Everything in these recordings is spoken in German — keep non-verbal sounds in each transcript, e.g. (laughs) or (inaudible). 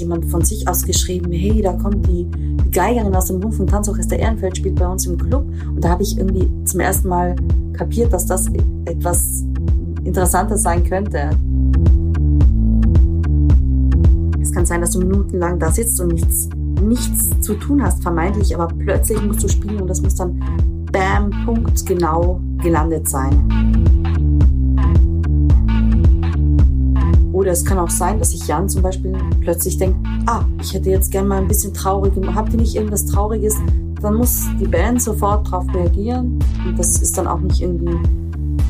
jemand von sich aus geschrieben, hey, da kommt die, die Geigerin aus dem Rundfunk- und Tanzorchester Ehrenfeld, spielt bei uns im Club. Und da habe ich irgendwie zum ersten Mal kapiert, dass das etwas Interessantes sein könnte. Es kann sein, dass du minutenlang da sitzt und nichts, nichts zu tun hast, vermeintlich, aber plötzlich musst du spielen und das muss dann bam, Punkt, genau gelandet sein. Oder es kann auch sein, dass ich Jan zum Beispiel plötzlich denke, ah, ich hätte jetzt gern mal ein bisschen traurig, habt ihr nicht irgendwas Trauriges? Dann muss die Band sofort darauf reagieren. Und das ist dann auch nicht irgendwie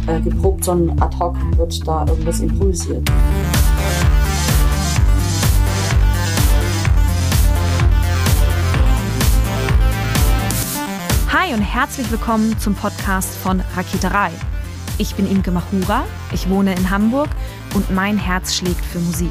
äh, geprobt, sondern ad hoc wird da irgendwas improvisiert. Hi und herzlich willkommen zum Podcast von Raketerei. Ich bin Imke Machura, ich wohne in Hamburg und mein Herz schlägt für Musik.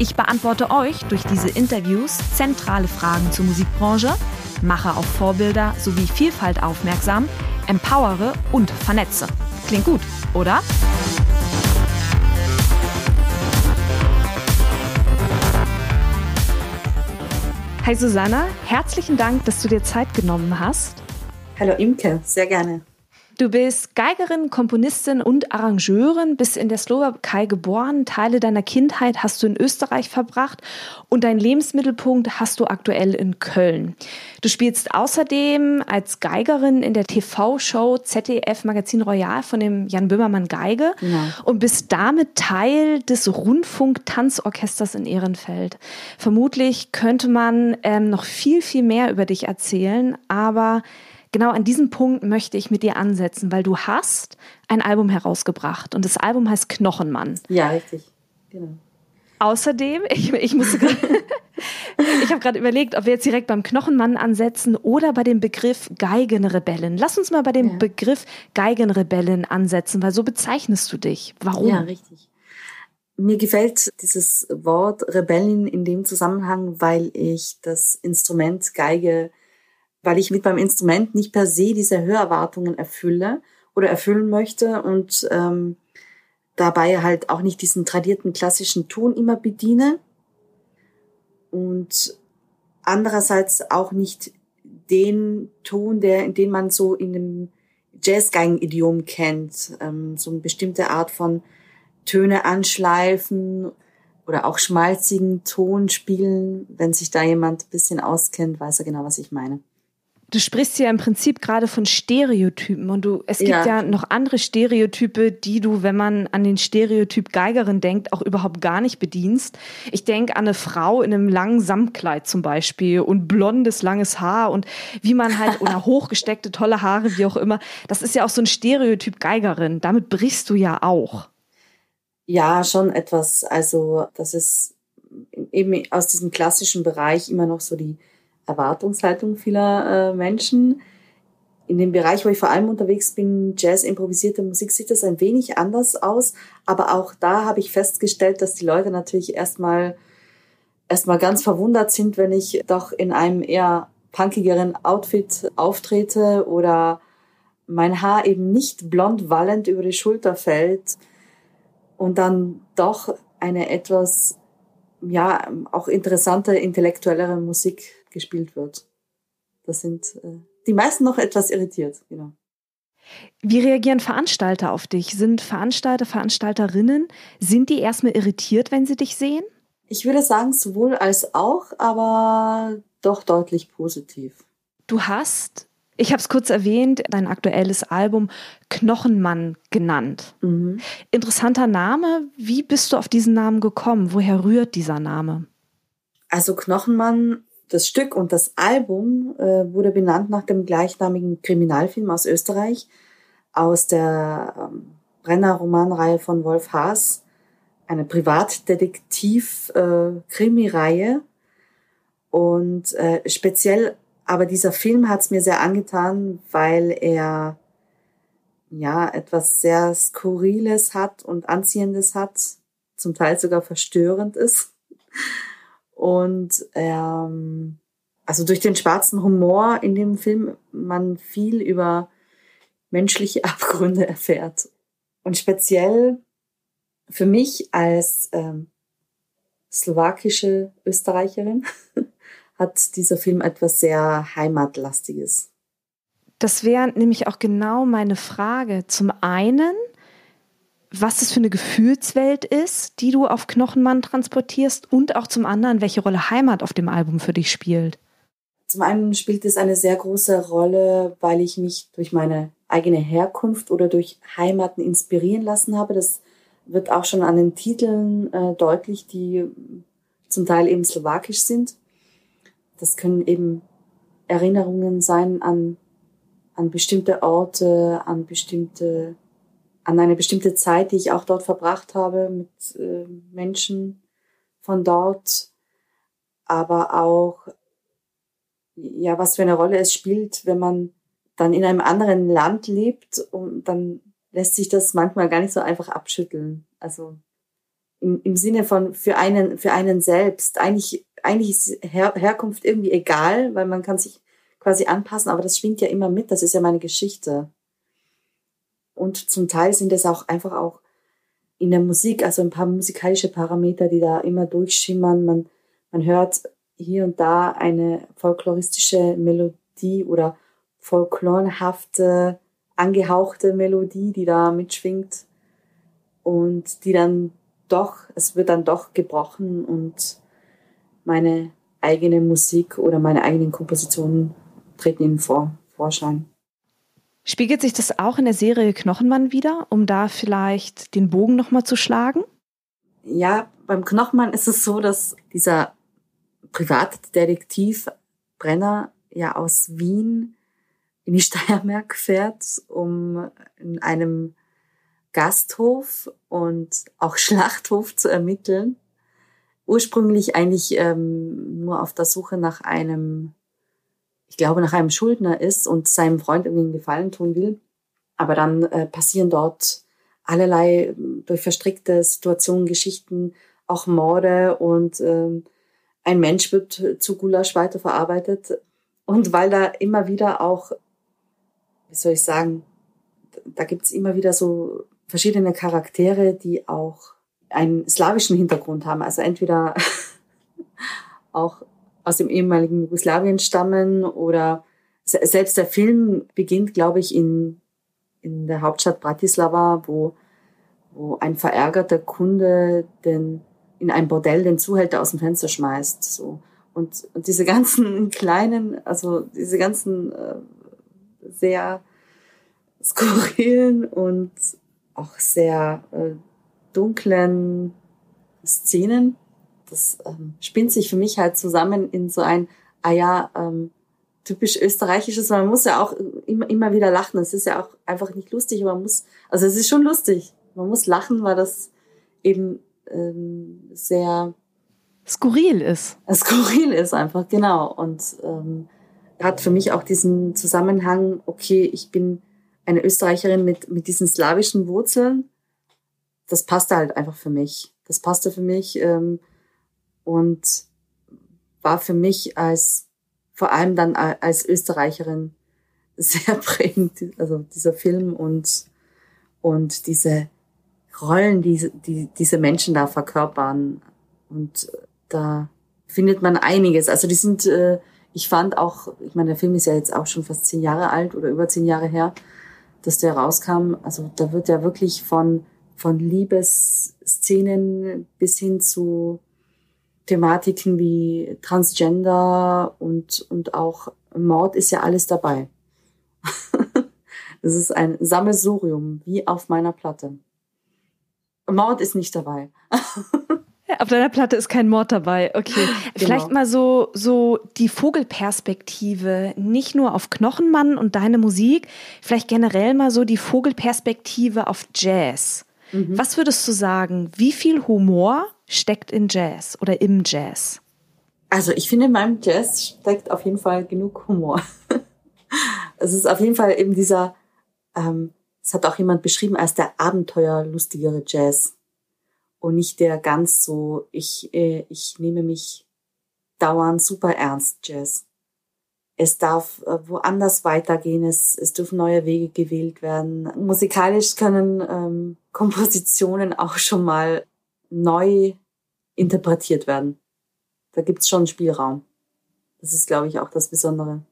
Ich beantworte euch durch diese Interviews zentrale Fragen zur Musikbranche, mache auf Vorbilder sowie Vielfalt aufmerksam, empowere und vernetze. Klingt gut, oder? Hi Susanna, herzlichen Dank, dass du dir Zeit genommen hast. Hallo Imke, sehr gerne. Du bist Geigerin, Komponistin und Arrangeurin, bist in der Slowakei geboren. Teile deiner Kindheit hast du in Österreich verbracht und dein Lebensmittelpunkt hast du aktuell in Köln. Du spielst außerdem als Geigerin in der TV-Show ZDF Magazin Royal von dem Jan Böhmermann Geige ja. und bist damit Teil des Rundfunk-Tanzorchesters in Ehrenfeld. Vermutlich könnte man ähm, noch viel, viel mehr über dich erzählen, aber genau an diesem Punkt möchte ich mit dir ansetzen, weil du hast ein Album herausgebracht und das Album heißt Knochenmann. Ja, richtig. Genau. Außerdem, ich, ich musste grad, (laughs) ich habe gerade überlegt, ob wir jetzt direkt beim Knochenmann ansetzen oder bei dem Begriff Geigenrebellen. Lass uns mal bei dem ja. Begriff Geigenrebellen ansetzen, weil so bezeichnest du dich. Warum? Ja, richtig. Mir gefällt dieses Wort Rebellen in dem Zusammenhang, weil ich das Instrument Geige weil ich mit meinem Instrument nicht per se diese Hörerwartungen erfülle oder erfüllen möchte und ähm, dabei halt auch nicht diesen tradierten klassischen Ton immer bediene und andererseits auch nicht den Ton, der, den man so in dem Jazzgeigen-Idiom kennt, ähm, so eine bestimmte Art von Töne anschleifen oder auch schmalzigen Ton spielen. Wenn sich da jemand ein bisschen auskennt, weiß er genau, was ich meine du sprichst ja im Prinzip gerade von Stereotypen und du, es gibt ja. ja. noch andere Stereotype, die du, wenn man an den Stereotyp Geigerin denkt, auch überhaupt gar nicht bedienst. Ich denke an eine Frau in einem langen Samtkleid zum Beispiel und blondes, langes Haar und wie man halt, oder (laughs) hochgesteckte, tolle Haare, wie auch immer. Das ist ja auch so ein Stereotyp Geigerin. Damit brichst du ja auch. Ja, schon etwas. Also, das ist eben aus diesem klassischen Bereich immer noch so die Erwartungshaltung vieler äh, Menschen. In dem Bereich, wo ich vor allem unterwegs bin, Jazz, improvisierte Musik, sieht das ein wenig anders aus. Aber auch da habe ich festgestellt, dass die Leute natürlich erstmal erstmal ganz verwundert sind, wenn ich doch in einem eher punkigeren Outfit auftrete oder mein Haar eben nicht blond wallend über die Schulter fällt und dann doch eine etwas, ja, auch interessante, intellektuellere Musik gespielt wird. Das sind äh, die meisten noch etwas irritiert, genau. Wie reagieren Veranstalter auf dich? Sind Veranstalter, Veranstalterinnen, sind die erstmal irritiert, wenn sie dich sehen? Ich würde sagen, sowohl als auch, aber doch deutlich positiv. Du hast, ich habe es kurz erwähnt, dein aktuelles Album Knochenmann genannt. Mhm. Interessanter Name. Wie bist du auf diesen Namen gekommen? Woher rührt dieser Name? Also Knochenmann das Stück und das Album äh, wurde benannt nach dem gleichnamigen Kriminalfilm aus Österreich, aus der ähm, Brenner-Romanreihe von Wolf Haas, eine Privatdetektiv-Krimireihe. Äh, und äh, speziell Aber dieser Film hat es mir sehr angetan, weil er ja etwas sehr Skurriles hat und Anziehendes hat, zum Teil sogar verstörend ist. Und ähm, also durch den schwarzen Humor in dem Film man viel über menschliche (laughs) Abgründe erfährt. Und speziell für mich als ähm, slowakische Österreicherin (laughs) hat dieser Film etwas sehr Heimatlastiges. Das wäre nämlich auch genau meine Frage. Zum einen, was das für eine Gefühlswelt ist, die du auf Knochenmann transportierst und auch zum anderen, welche Rolle Heimat auf dem Album für dich spielt. Zum einen spielt es eine sehr große Rolle, weil ich mich durch meine eigene Herkunft oder durch Heimaten inspirieren lassen habe. Das wird auch schon an den Titeln äh, deutlich, die zum Teil eben slowakisch sind. Das können eben Erinnerungen sein an, an bestimmte Orte, an bestimmte, an eine bestimmte Zeit, die ich auch dort verbracht habe mit äh, Menschen von dort, aber auch, ja, was für eine Rolle es spielt, wenn man dann in einem anderen Land lebt und dann lässt sich das manchmal gar nicht so einfach abschütteln. Also im, im Sinne von für einen, für einen selbst. Eigentlich, eigentlich ist Her Herkunft irgendwie egal, weil man kann sich quasi anpassen, aber das schwingt ja immer mit. Das ist ja meine Geschichte. Und zum Teil sind es auch einfach auch in der Musik, also ein paar musikalische Parameter, die da immer durchschimmern. Man, man hört hier und da eine folkloristische Melodie oder folklorhafte angehauchte Melodie, die da mitschwingt und die dann doch, es wird dann doch gebrochen und meine eigene Musik oder meine eigenen Kompositionen treten in vor, Vorschein. Spiegelt sich das auch in der Serie Knochenmann wieder, um da vielleicht den Bogen nochmal zu schlagen? Ja, beim Knochenmann ist es so, dass dieser Privatdetektiv Brenner ja aus Wien in die (laughs) Steiermark fährt, um in einem Gasthof und auch (laughs) Schlachthof zu ermitteln. Ursprünglich eigentlich ähm, nur auf der Suche nach einem, ich glaube, nach einem Schuldner ist und seinem Freund irgendwie einen Gefallen tun will. Aber dann äh, passieren dort allerlei durch verstrickte Situationen, Geschichten, auch Morde und ähm, ein Mensch wird zu Gulasch weiterverarbeitet. Und weil da immer wieder auch wie soll ich sagen, da gibt's immer wieder so verschiedene Charaktere, die auch einen slawischen Hintergrund haben. Also entweder (laughs) auch aus dem ehemaligen Jugoslawien stammen oder selbst der Film beginnt, glaube ich, in, in der Hauptstadt Bratislava, wo, wo ein verärgerter Kunde den, in ein Bordell den Zuhälter aus dem Fenster schmeißt. So. Und, und diese ganzen (laughs) kleinen, also diese ganzen äh, sehr skurrilen und auch sehr äh, dunklen Szenen. Das ähm, spinnt sich für mich halt zusammen in so ein, ah ja, ähm, typisch österreichisches. Man muss ja auch immer, immer wieder lachen. Es ist ja auch einfach nicht lustig, aber man muss, also es ist schon lustig. Man muss lachen, weil das eben ähm, sehr skurril ist. (laughs) Skurril ist einfach, genau. Und ähm, hat für mich auch diesen Zusammenhang, okay, ich bin eine Österreicherin mit, mit diesen slawischen Wurzeln. Das passte halt einfach für mich. Das passte für mich ähm, und war für mich als, vor allem dann als Österreicherin (laughs) sehr prägend, also dieser Film und, und diese Rollen, die, die diese Menschen da verkörpern. Und da findet man einiges. Also die sind, äh, ich fand auch, ich meine, der Film ist ja jetzt auch schon fast zehn Jahre alt oder über zehn Jahre her, dass der rauskam. Also da wird ja wirklich von, von Liebesszenen bis hin zu Thematiken wie Transgender und, und auch Mord ist ja alles dabei. (laughs) Es ist ein Sammelsurium, wie auf meiner Platte. Mord ist nicht dabei. (laughs) Auf deiner Platte ist kein Mord dabei. Okay. (laughs) Genau. Vielleicht mal so, so die Vogelperspektive, nicht nur auf Knochenmann und deine Musik, vielleicht generell mal so die Vogelperspektive auf Jazz. Mhm. Was würdest du sagen? Wie viel Humor steckt in Jazz oder im Jazz? Also ich finde, in meinem Jazz steckt auf jeden Fall genug Humor. (laughs) es ist auf jeden Fall eben dieser, ähm, es hat auch jemand beschrieben als der abenteuerlustigere Jazz und nicht der ganz so, ich, äh, ich nehme mich dauernd super ernst Jazz. Es darf äh, woanders weitergehen, es, es dürfen neue Wege gewählt werden. Musikalisch können ähm, (laughs) Kompositionen auch schon mal neu interpretiert werden. Da gibt's schon Spielraum. Das ist, glaube ich, auch das Besondere.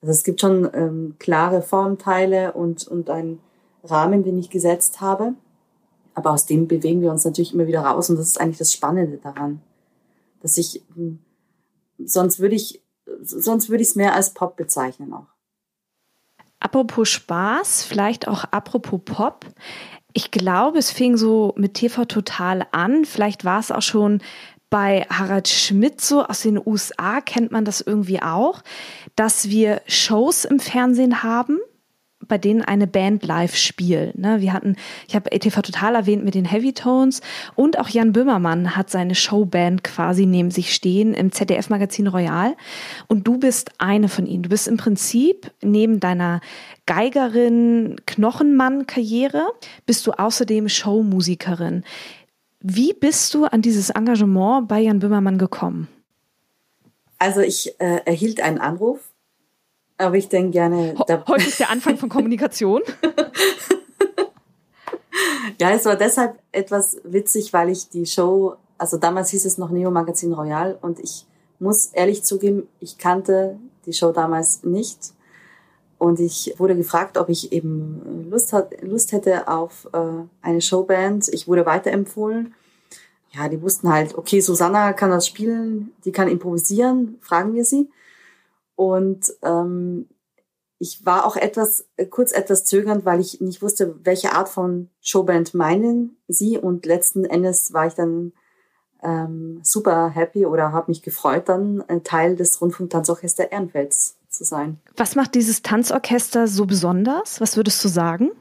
Also es gibt schon ähm, klare Formteile und, und einen Rahmen, den ich gesetzt habe. Aber aus dem bewegen wir uns natürlich immer wieder raus und das ist eigentlich das Spannende daran. Dass ich, hm, sonst würde ich, sonst würde ich es mehr als Pop bezeichnen auch. Apropos Spaß, vielleicht auch apropos Pop. Ich glaube, es fing so mit TV Total an. Vielleicht war es auch schon bei Harald Schmidt so aus den USA, kennt man das irgendwie auch, dass wir Shows im Fernsehen haben, bei denen eine Band live spielt. Ne? Wir hatten, ich habe ETV total erwähnt mit den Heavy Tones und auch Jan Böhmermann hat seine Showband quasi neben sich stehen im ZDF-Magazin Royal. Und du bist eine von ihnen. Du bist im Prinzip neben deiner Geigerin Knochenmann-Karriere bist du außerdem Showmusikerin. Wie bist du an dieses Engagement bei Jan Böhmermann gekommen? Also ich äh, erhielt einen Anruf aber ich denke gerne. Heute ist der Anfang von Kommunikation. (laughs) ja, es war deshalb etwas witzig, weil ich die Show, also damals hieß es noch Neo Magazin Royal und ich muss ehrlich zugeben, ich kannte die Show damals nicht. Und ich wurde gefragt, ob ich eben Lust, hat, Lust hätte auf äh, eine Showband. Ich wurde weiterempfohlen. Ja, die wussten halt, okay, Susanna kann das spielen, die kann improvisieren, fragen wir sie. Und ähm, ich war auch etwas, äh, kurz etwas zögernd, weil ich nicht wusste, welche Art von Showband meinen sie. Und letzten Endes war ich dann ähm, super happy oder habe mich gefreut, dann ein Teil des Rundfunktanzorchester Ehrenfelds zu sein. Was macht dieses Tanzorchester so besonders? Was würdest du sagen?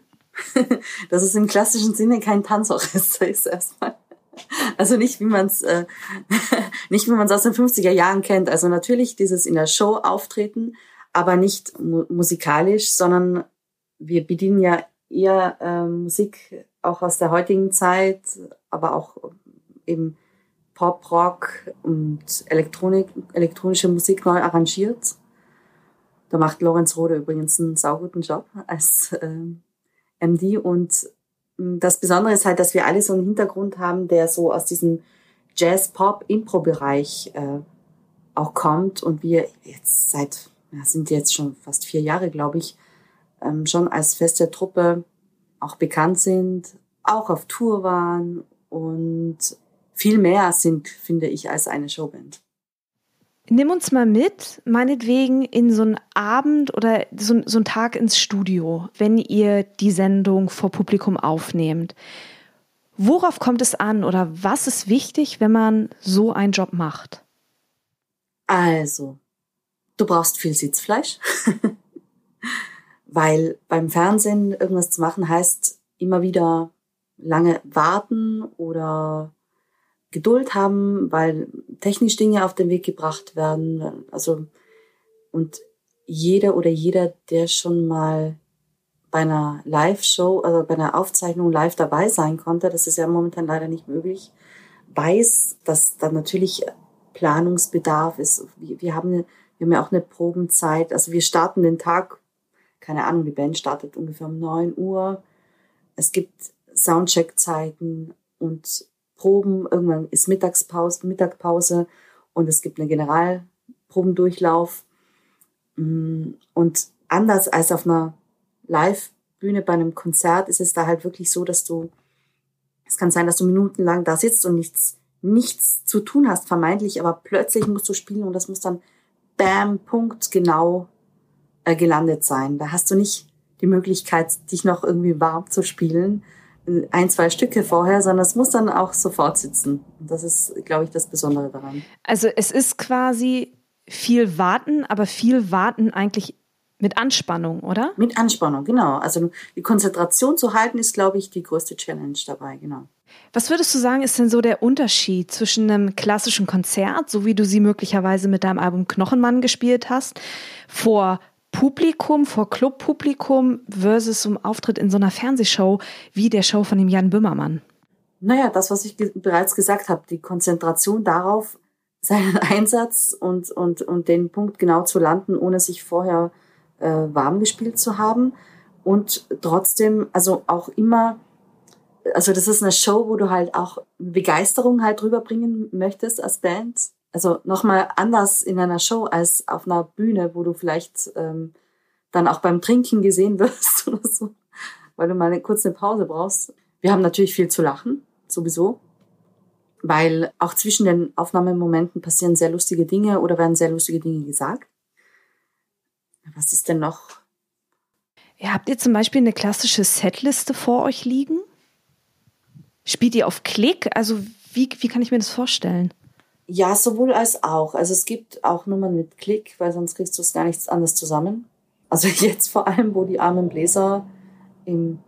(laughs) Dass es im klassischen Sinne kein Tanzorchester (laughs) ist erstmal. Also nicht wie man es äh, (laughs) nicht wie man es aus den 50er Jahren kennt. Also natürlich dieses in der Show auftreten, aber nicht mu musikalisch, sondern wir bedienen ja eher äh, Musik auch aus der heutigen Zeit, aber auch eben Pop, Rock und Elektronik, elektronische Musik neu arrangiert. Da macht Lorenz Rode übrigens einen sauguten Job als äh, MD und das Besondere ist halt, dass wir alle so einen Hintergrund haben, der so aus diesem Jazz-Pop-Impro-Bereich äh, auch kommt und wir jetzt seit, ja, sind jetzt schon fast vier Jahre, glaube ich, ähm, schon als feste Truppe auch bekannt sind, auch auf Tour waren und viel mehr sind, finde ich, als eine Showband. Nimm uns mal mit, meinetwegen in so einen Abend oder so, so einen Tag ins Studio, wenn ihr die Sendung vor Publikum aufnehmt. Worauf kommt es an oder was ist wichtig, wenn man so einen Job macht? Also, du brauchst viel Sitzfleisch, (laughs) weil beim Fernsehen irgendwas zu machen heißt immer wieder lange warten oder Geduld haben, weil technisch Dinge auf den Weg gebracht werden. Also, und jeder oder jeder, der schon mal bei einer Live-Show, also bei einer Aufzeichnung live dabei sein konnte, das ist ja momentan leider nicht möglich, weiß, dass da natürlich Planungsbedarf ist. Wir, wir, haben, wir haben ja auch eine Probenzeit. Also wir starten den Tag, keine Ahnung, die Band startet ungefähr um neun Uhr. Es gibt Soundcheck-Zeiten und Proben, irgendwann ist Mittagspause, Mittagpause und es gibt einen Generalprobendurchlauf. Mm, und anders als auf einer Live-Bühne bei einem Konzert ist es da halt wirklich so, dass du, es kann sein, dass du minutenlang da sitzt und nichts, nichts zu tun hast, vermeintlich, aber plötzlich musst du spielen und das muss dann bam, Punkt, genau äh, gelandet sein. Da hast du nicht die Möglichkeit, dich noch irgendwie warm zu spielen, ein, zwei Stücke vorher, sondern es muss dann auch sofort sitzen. Das ist, glaube ich, das Besondere daran. Also es ist quasi viel warten, aber viel warten eigentlich Mit Anspannung, oder? Mit Anspannung, genau. Also die Konzentration zu halten, ist, glaube ich, die größte Challenge dabei, genau. Was würdest du sagen, ist denn so der Unterschied zwischen einem klassischen Konzert, so wie du sie möglicherweise mit deinem Album Knochenmann gespielt hast, vor Publikum, vor Clubpublikum versus so Auftritt in so einer Fernsehshow wie der Show von dem Jan Böhmermann? Naja, das, was ich ge bereits gesagt habe, die Konzentration darauf, (laughs) seinen Einsatz und, und, und den Punkt genau zu landen, ohne sich vorher äh, warm gespielt zu haben. Und trotzdem, also auch immer, also das ist eine Show, wo du halt auch Begeisterung halt rüberbringen möchtest als Band. Also nochmal anders in einer Show als auf einer Bühne, wo du vielleicht ähm, dann auch beim Trinken gesehen (laughs) wirst oder so, weil du mal eine, kurz eine Pause brauchst. Wir haben natürlich viel zu lachen, sowieso weil auch zwischen den Aufnahmemomenten passieren sehr lustige Dinge oder werden sehr lustige Dinge gesagt. Was ist denn noch? Ja, habt ihr zum Beispiel eine klassische Setliste vor euch liegen? Spielt ihr auf Klick? Also wie, wie kann ich mir das vorstellen? Ja, sowohl als auch. Also es gibt auch Nummern mit Klick, weil sonst kriegst du es gar nichts anderes zusammen. Also (laughs) jetzt vor allem, wo die armen Bläser im,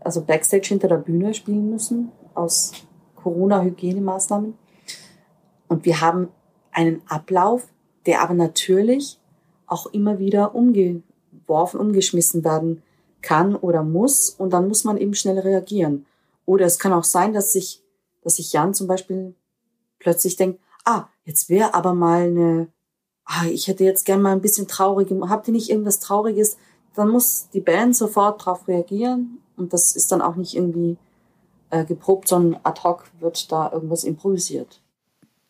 also Backstage hinter der Bühne spielen müssen, aus Corona-Hygienemaßnahmen. Und wir haben einen Ablauf, der aber natürlich auch immer wieder umgeworfen, umgeschmissen werden kann oder muss. Und dann muss man eben schnell reagieren. Oder es kann auch sein, dass sich, dass sich Jan zum Beispiel plötzlich denkt, ah, jetzt wäre aber mal eine, ah, ich hätte jetzt gern mal ein bisschen traurig, habt ihr nicht irgendwas Trauriges? Dann muss die Band sofort darauf reagieren. Und das ist dann auch nicht irgendwie äh, geprobt, sondern ad hoc wird da irgendwas improvisiert.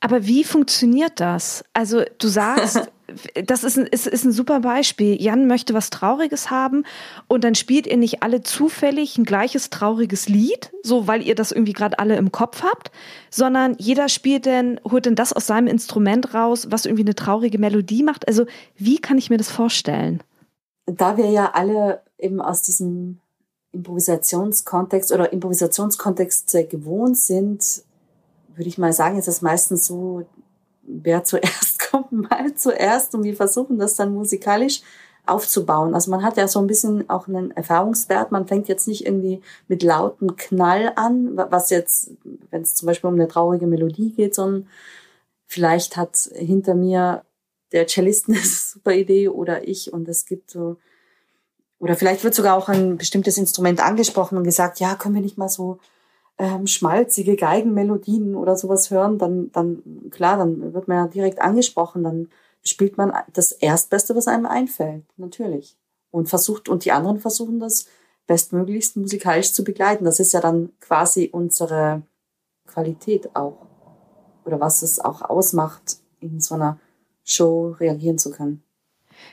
Aber wie funktioniert das? Also du sagst, (laughs) das ist ein, ist, ist ein super Beispiel. Jan möchte was Trauriges haben und dann spielt ihr nicht alle zufällig ein gleiches trauriges Lied, so weil ihr das irgendwie gerade alle im Kopf habt, sondern jeder spielt denn, holt denn das aus seinem Instrument raus, was irgendwie eine traurige Melodie macht. Also wie kann ich mir das vorstellen? Da wir ja alle eben aus diesem Improvisationskontext oder Improvisationskontexte gewohnt sind, würde ich mal sagen, ist es meistens so, wer zuerst (laughs) kommt, mal zuerst und wir versuchen das dann musikalisch aufzubauen. Also man hat ja so ein bisschen auch einen Erfahrungswert. Man fängt jetzt nicht irgendwie mit lauten Knall an, was jetzt, wenn es zum Beispiel um eine traurige Melodie geht, sondern vielleicht hat hinter mir der Cellist (laughs) eine super Idee oder ich und es gibt so oder vielleicht wird sogar auch ein bestimmtes Instrument angesprochen und gesagt, ja, können wir nicht mal so ähm, schmalzige Geigenmelodien oder sowas hören, dann, dann, klar, dann wird man ja direkt angesprochen, dann spielt man das Erstbeste, was einem einfällt, natürlich. Und versucht, und die anderen versuchen das bestmöglichst musikalisch zu begleiten. Das ist ja dann quasi unsere Qualität auch. Oder was es auch ausmacht, in so einer Show reagieren zu können.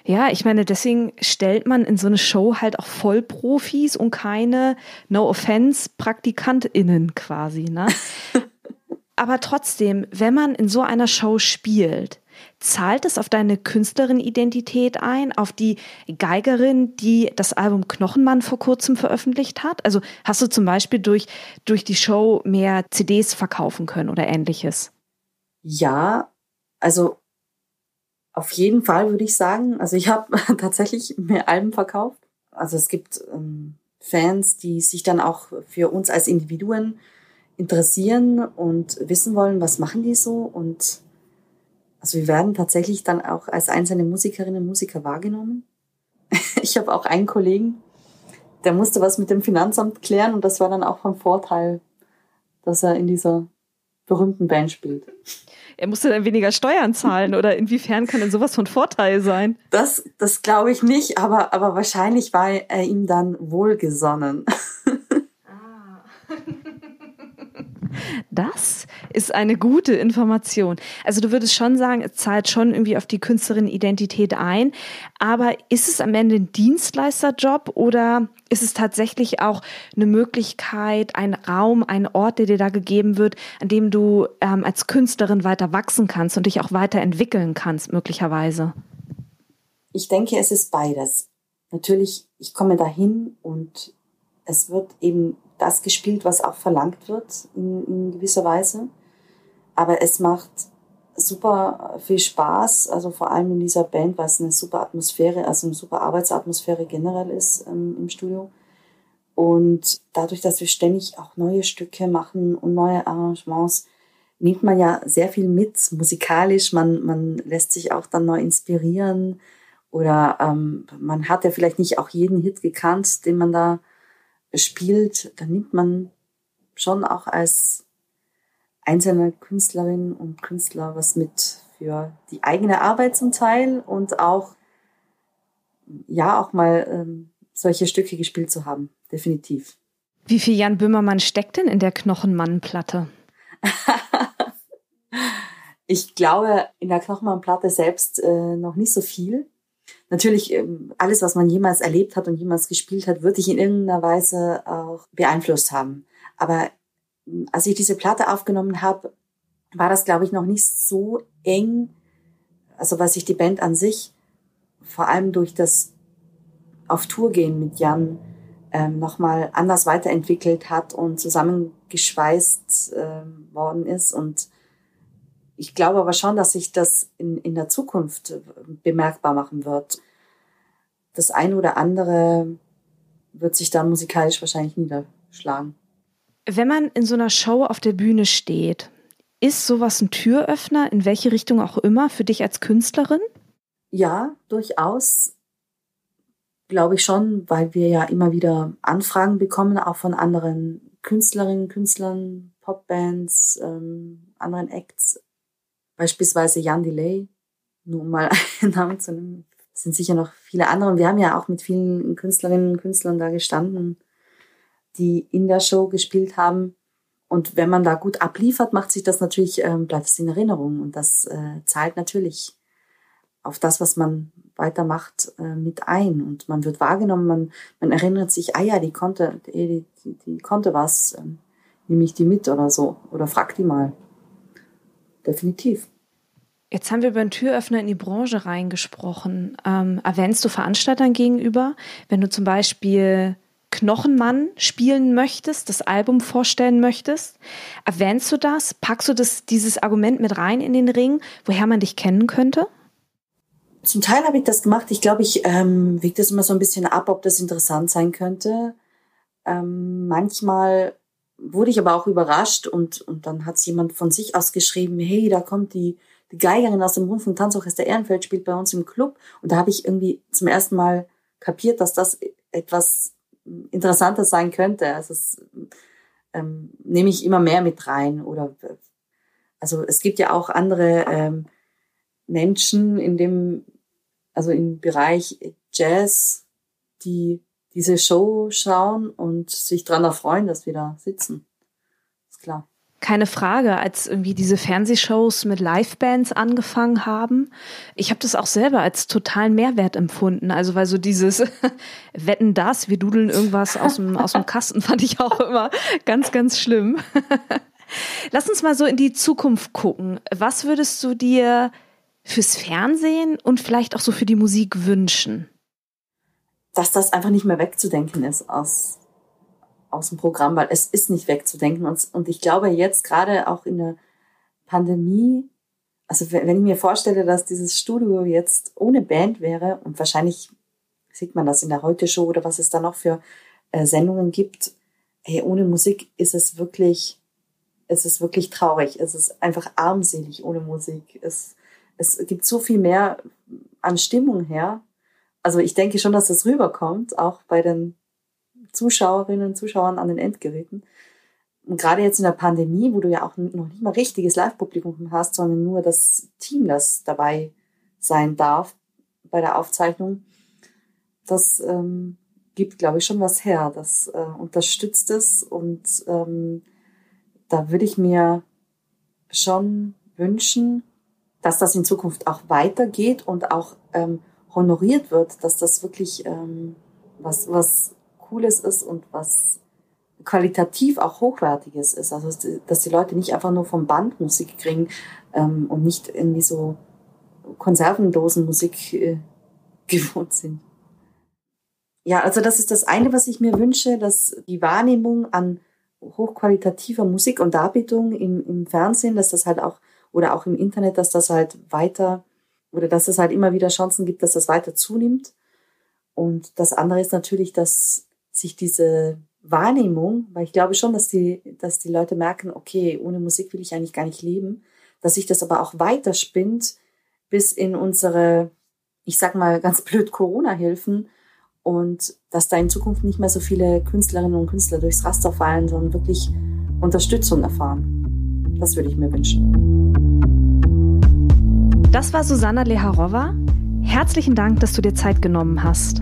Ja, ich meine, deswegen stellt man in so eine Show halt auch Vollprofis und keine No Offense PraktikantInnen quasi, ne? (laughs) Aber trotzdem, wenn man in so einer Show spielt, zahlt es auf deine Künstlerin-Identität ein, auf die Geigerin, die das Album Knochenmann vor kurzem veröffentlicht hat? Also hast du zum Beispiel durch, durch die Show mehr CDs verkaufen können oder ähnliches? Ja, also auf jeden Fall würde ich sagen. Also ich habe (laughs) tatsächlich mehr Alben verkauft. Also es gibt ähm, Fans, die sich dann auch für uns als Individuen interessieren und wissen wollen, was machen die so. Und also wir werden tatsächlich dann auch als einzelne Musikerinnen und Musiker wahrgenommen. (laughs) ich habe auch einen Kollegen, der musste was mit dem Finanzamt klären und das war dann auch von Vorteil, dass er in dieser berühmten Band spielt er musste dann weniger Steuern zahlen oder inwiefern kann denn sowas von Vorteil sein? Das, das glaube ich nicht, aber, aber wahrscheinlich war er ihm dann wohlgesonnen. (laughs) Das ist eine gute Information. Also du würdest schon sagen, es zahlt schon irgendwie auf die Künstlerin-Identität ein. Aber ist es am Ende ein Dienstleisterjob oder ist es tatsächlich auch eine Möglichkeit, ein Raum, ein Ort, der dir da gegeben wird, an dem du ähm, als Künstlerin weiter wachsen kannst und dich auch weiterentwickeln kannst, möglicherweise? Ich denke, es ist beides. Natürlich, ich komme dahin und es wird eben das gespielt, was auch verlangt wird in, in gewisser Weise. Aber es macht super viel Spaß, also vor allem in dieser Band, weil es eine super Atmosphäre, also eine super Arbeitsatmosphäre generell ist ähm, im Studio. Und dadurch, dass wir ständig auch neue Stücke machen und neue Arrangements, nimmt man ja sehr viel mit, musikalisch. Man, man lässt sich auch dann neu inspirieren. Oder ähm, man hat ja vielleicht nicht auch jeden Hit gekannt, den man da spielt. Da nimmt man schon auch als einzelne Künstlerin und Künstler was mit für die eigene Arbeit zum Teil und auch, ja, auch mal ähm, solche Stücke gespielt zu haben definitiv. Wie viel Jan Böhmermann steckt denn in der Knochenmann-Platte? (laughs) ich glaube, in der Knochenmann-Platte selbst äh, noch nicht so viel. Natürlich, ähm, alles, was man jemals erlebt hat und jemals gespielt hat, würde ich in irgendeiner Weise auch beeinflusst haben. Aber ähm, als ich diese Platte aufgenommen habe, war das, glaube ich, noch nicht so eng. Also was ich die Band an sich, vor allem durch das auf Tour gehen mit Jan, ähm, nochmal anders weiterentwickelt hat und zusammengeschweißt ähm, worden ist. Und ich glaube aber schon, dass sich das in, in der Zukunft äh, bemerkbar machen wird. Das eine oder andere wird sich dann musikalisch wahrscheinlich niederschlagen. Wenn man in so einer Show auf der Bühne steht, ist sowas ein Türöffner, in welche Richtung auch immer, für dich als Künstlerin? Ja, durchaus glaube ich schon, weil wir ja immer wieder Anfragen bekommen, auch von anderen Künstlerinnen, Künstlern, Popbands, ähm, anderen Acts. Beispielsweise Jan Delay, nur um mal (laughs) einen Namen zu nennen. Sind sicher noch viele andere. Und wir haben ja auch mit vielen Künstlerinnen und Künstlern da gestanden, die in der Show gespielt haben. Und wenn man da gut abliefert, macht sich das natürlich, ähm, bleibt es in Erinnerung. Und das äh, zahlt natürlich auf das, was man weitermacht, äh, mit ein. Und man wird wahrgenommen, man, man erinnert sich, ah ja, die konnte, die, die, die konnte was, ähm, nehme ich die mit oder so. Oder frag die mal. Definitiv. Jetzt haben wir über einen Türöffner in die Branche reingesprochen. Ähm, erwähnst du Veranstaltern gegenüber, wenn du zum Beispiel Knochenmann spielen möchtest, das Album vorstellen möchtest? Erwähnst du das? Packst du das, dieses Argument mit rein in den Ring, woher man dich kennen könnte? Zum Teil habe ich das gemacht. Ich glaube, ich ähm, wiege das immer so ein bisschen ab, ob das interessant sein könnte. Ähm, manchmal wurde ich aber auch überrascht und, und dann hat es jemand von sich aus geschrieben, hey, da kommt die, die Geigerin aus dem Rundfunk Tanzorchester Ehrenfeld, spielt bei uns im Club. Und da habe ich irgendwie zum ersten Mal kapiert, dass das etwas Interessantes sein könnte. Also das ähm, nehme ich immer mehr mit rein. Oder also es gibt ja auch andere ähm, Menschen in dem also im Bereich Jazz, die diese Show schauen und sich dran erfreuen, dass wir da sitzen. Ist klar. Keine Frage, als irgendwie diese Fernsehshows mit Livebands angefangen haben. Ich habe das auch selber als totalen Mehrwert empfunden. Also weil so dieses (laughs) Wetten das, wir dudeln irgendwas aus dem, aus dem Kasten, fand ich auch immer ganz, ganz schlimm. (laughs) Lass uns mal so in die Zukunft gucken. Was würdest du dir fürs Fernsehen und vielleicht auch so für die Musik wünschen? Dass das einfach nicht mehr wegzudenken ist aus, aus dem Programm, weil es ist nicht wegzudenken. Und, und ich glaube jetzt gerade auch in der Pandemie, also wenn ich mir vorstelle, dass dieses Studio jetzt ohne Band wäre und wahrscheinlich sieht man das in der Heute-Show oder was es da noch für äh, Sendungen gibt, hey, ohne Musik ist es wirklich, es ist wirklich traurig. Es ist einfach armselig ohne Musik. Es, es gibt so viel mehr an Stimmung her. Also ich denke schon, dass das rüberkommt, auch bei den Zuschauerinnen und Zuschauern an den Endgeräten. Und gerade jetzt in der Pandemie, wo du ja auch noch nicht mal richtiges Live-Publikum hast, sondern nur das Team, das dabei sein darf bei der Aufzeichnung, das ähm, gibt, glaube ich, schon was her. Das äh, unterstützt es und ähm, da würde ich mir schon wünschen, dass das in Zukunft auch weitergeht und auch ähm, honoriert wird, dass das wirklich ähm, was, was Cooles ist und was qualitativ auch Hochwertiges ist. Also dass die Leute nicht einfach nur vom Band Musik kriegen ähm, und nicht irgendwie so Konservendosenmusik äh, (laughs) gewohnt sind. Ja, also das ist das eine, was ich mir wünsche, dass die Wahrnehmung an hochqualitativer Musik und Darbietung im, im Fernsehen, dass das halt auch oder auch im Internet, dass das halt weiter oder dass es halt immer wieder Chancen gibt, dass das weiter zunimmt. Und das andere ist natürlich, dass sich diese Wahrnehmung, weil ich glaube schon, dass die, dass die Leute merken, okay, ohne Musik will ich eigentlich gar nicht leben, dass sich das aber auch weiter spinnt bis in unsere, ich sag mal ganz blöd, Corona-Hilfen und dass da in Zukunft nicht mehr so viele Künstlerinnen und Künstler durchs Raster fallen, sondern wirklich Unterstützung erfahren. Das würde ich mir wünschen. Das war Susanna Leharova. Herzlichen Dank, dass du dir Zeit genommen hast.